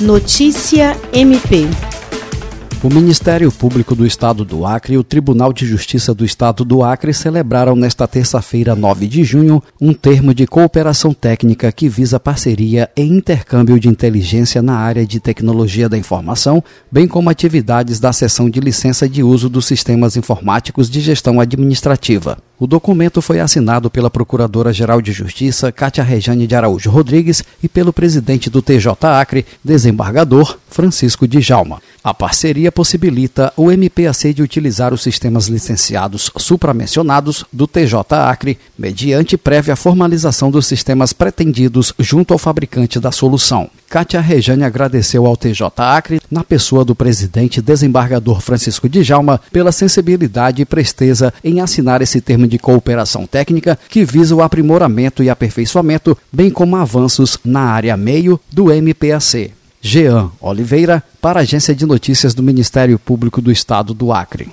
Notícia MP. O Ministério Público do Estado do Acre e o Tribunal de Justiça do Estado do Acre celebraram nesta terça-feira, 9 de junho, um termo de cooperação técnica que visa parceria e intercâmbio de inteligência na área de tecnologia da informação, bem como atividades da seção de licença de uso dos sistemas informáticos de gestão administrativa. O documento foi assinado pela Procuradora-Geral de Justiça, Cátia Rejane de Araújo Rodrigues, e pelo presidente do TJ Acre, desembargador Francisco Djalma. A parceria possibilita o MPAC de utilizar os sistemas licenciados supramencionados do TJ Acre, mediante prévia formalização dos sistemas pretendidos junto ao fabricante da solução. Kátia Rejane agradeceu ao TJ Acre, na pessoa do presidente desembargador Francisco Djalma, pela sensibilidade e presteza em assinar esse termo de cooperação técnica que visa o aprimoramento e aperfeiçoamento, bem como avanços na área meio do MPAC. Jean Oliveira, para a Agência de Notícias do Ministério Público do Estado do Acre.